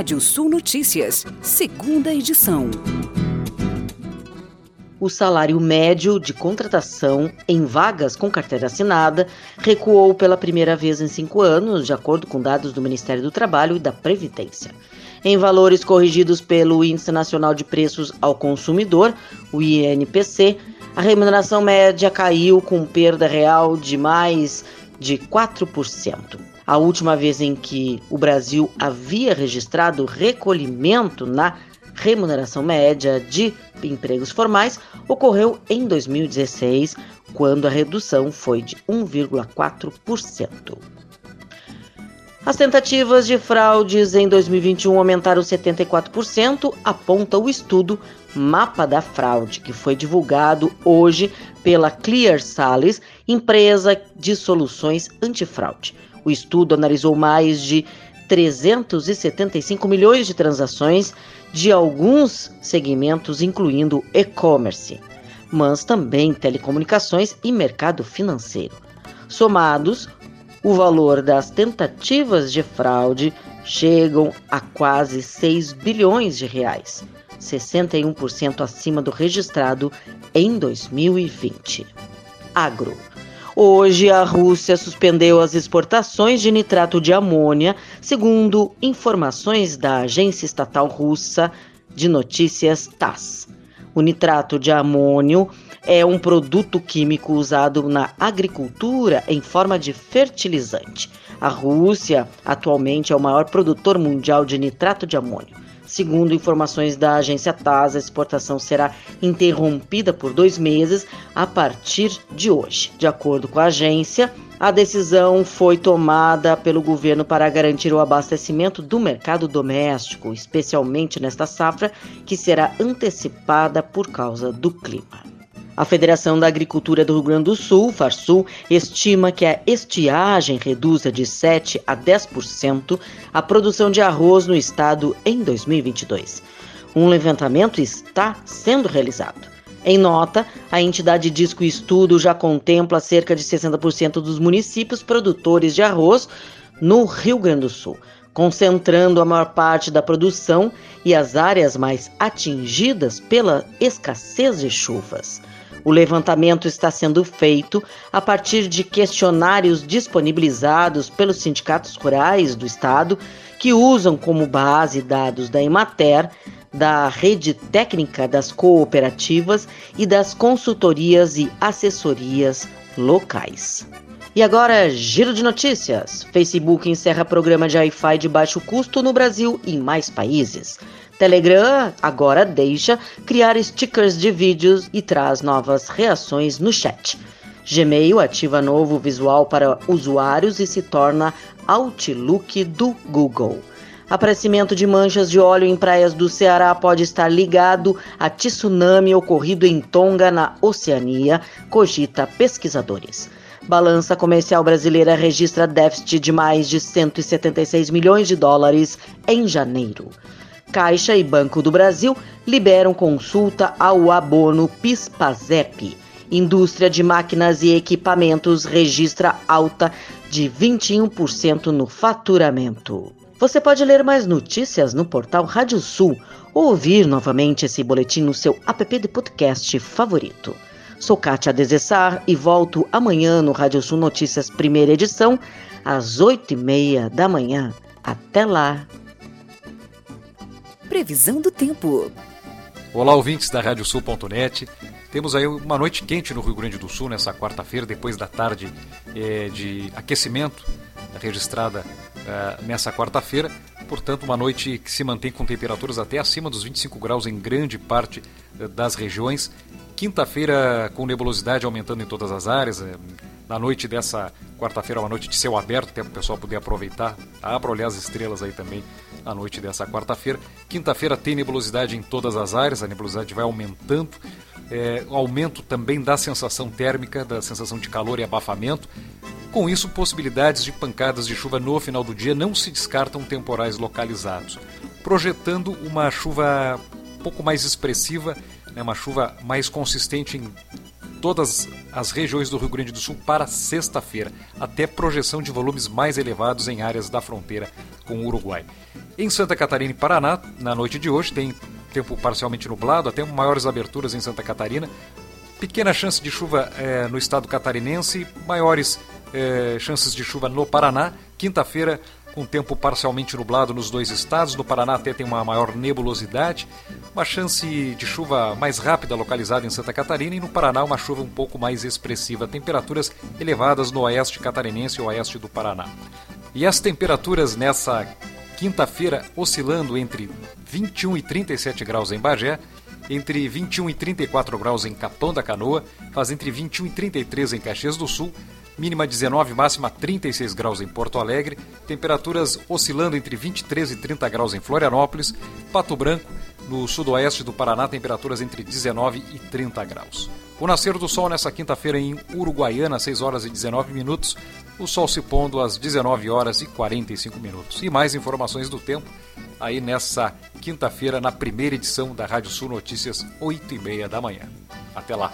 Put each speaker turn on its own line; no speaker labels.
Rádio Sul Notícias, segunda edição.
O salário médio de contratação em vagas com carteira assinada recuou pela primeira vez em cinco anos, de acordo com dados do Ministério do Trabalho e da Previdência. Em valores corrigidos pelo Índice Nacional de Preços ao Consumidor, o INPC, a remuneração média caiu com perda real de mais de 4%. A última vez em que o Brasil havia registrado recolhimento na remuneração média de empregos formais ocorreu em 2016, quando a redução foi de 1,4%. As tentativas de fraudes em 2021 aumentaram 74%, aponta o estudo Mapa da Fraude, que foi divulgado hoje pela Clear Sales, empresa de soluções antifraude. O estudo analisou mais de 375 milhões de transações de alguns segmentos, incluindo e-commerce, mas também telecomunicações e mercado financeiro. Somados, o valor das tentativas de fraude chegam a quase 6 bilhões de reais, 61% acima do registrado em 2020. Agro. Hoje, a Rússia suspendeu as exportações de nitrato de amônia, segundo informações da agência estatal russa de notícias TASS. O nitrato de amônio é um produto químico usado na agricultura em forma de fertilizante. A Rússia atualmente é o maior produtor mundial de nitrato de amônio. Segundo informações da agência TAS, a exportação será interrompida por dois meses a partir de hoje. De acordo com a agência, a decisão foi tomada pelo governo para garantir o abastecimento do mercado doméstico, especialmente nesta safra, que será antecipada por causa do clima. A Federação da Agricultura do Rio Grande do Sul, Farsul, estima que a estiagem reduza de 7 a 10% a produção de arroz no estado em 2022. Um levantamento está sendo realizado. Em nota, a entidade diz que o estudo já contempla cerca de 60% dos municípios produtores de arroz no Rio Grande do Sul, concentrando a maior parte da produção e as áreas mais atingidas pela escassez de chuvas. O levantamento está sendo feito a partir de questionários disponibilizados pelos sindicatos rurais do estado, que usam como base dados da Emater, da rede técnica das cooperativas e das consultorias e assessorias locais. E agora, giro de notícias. Facebook encerra programa de Wi-Fi de baixo custo no Brasil e em mais países. Telegram agora deixa criar stickers de vídeos e traz novas reações no chat. Gmail ativa novo visual para usuários e se torna Outlook do Google. Aparecimento de manchas de óleo em praias do Ceará pode estar ligado a tsunami ocorrido em Tonga, na Oceania, cogita pesquisadores. Balança comercial brasileira registra déficit de mais de 176 milhões de dólares em janeiro. Caixa e Banco do Brasil liberam consulta ao abono PIS/PASEP. Indústria de máquinas e equipamentos registra alta de 21% no faturamento. Você pode ler mais notícias no portal Rádio Sul ou ouvir novamente esse boletim no seu app de podcast favorito. Sou Kátia Desessar e volto amanhã no Rádio Sul Notícias, primeira edição, às oito e meia da manhã. Até lá!
Previsão do tempo.
Olá, ouvintes da Radiosul.net. Temos aí uma noite quente no Rio Grande do Sul nessa quarta-feira, depois da tarde é, de aquecimento registrada é, nessa quarta-feira. Portanto, uma noite que se mantém com temperaturas até acima dos 25 graus em grande parte é, das regiões. Quinta-feira com nebulosidade aumentando em todas as áreas. Na noite dessa quarta-feira, uma noite de céu aberto, até para o pessoal poder aproveitar. Abra olhar as estrelas aí também à noite dessa quarta-feira. Quinta-feira tem nebulosidade em todas as áreas, a nebulosidade vai aumentando. É, aumento também da sensação térmica, da sensação de calor e abafamento. Com isso, possibilidades de pancadas de chuva no final do dia não se descartam temporais localizados, projetando uma chuva um pouco mais expressiva, né, uma chuva mais consistente em todas as regiões do Rio Grande do Sul para sexta-feira, até projeção de volumes mais elevados em áreas da fronteira com o Uruguai. Em Santa Catarina e Paraná, na noite de hoje, tem tempo parcialmente nublado, até maiores aberturas em Santa Catarina, pequena chance de chuva é, no estado catarinense, maiores é, chances de chuva no Paraná. Quinta-feira, com tempo parcialmente nublado nos dois estados. No Paraná até tem uma maior nebulosidade, uma chance de chuva mais rápida localizada em Santa Catarina e no Paraná uma chuva um pouco mais expressiva. Temperaturas elevadas no oeste catarinense e oeste do Paraná. E as temperaturas nessa quinta-feira oscilando entre 21 e 37 graus em Bagé, entre 21 e 34 graus em Capão da Canoa, faz entre 21 e 33 em Caxias do Sul, mínima 19, máxima 36 graus em Porto Alegre, temperaturas oscilando entre 23 e 30 graus em Florianópolis, Pato Branco, no sudoeste do Paraná, temperaturas entre 19 e 30 graus. O nascer do sol nessa quinta-feira em Uruguaiana, 6 horas e 19 minutos, o sol se pondo às 19 horas e 45 minutos. E mais informações do tempo aí nessa quinta-feira, na primeira edição da Rádio Sul Notícias, 8 e meia da manhã. Até lá!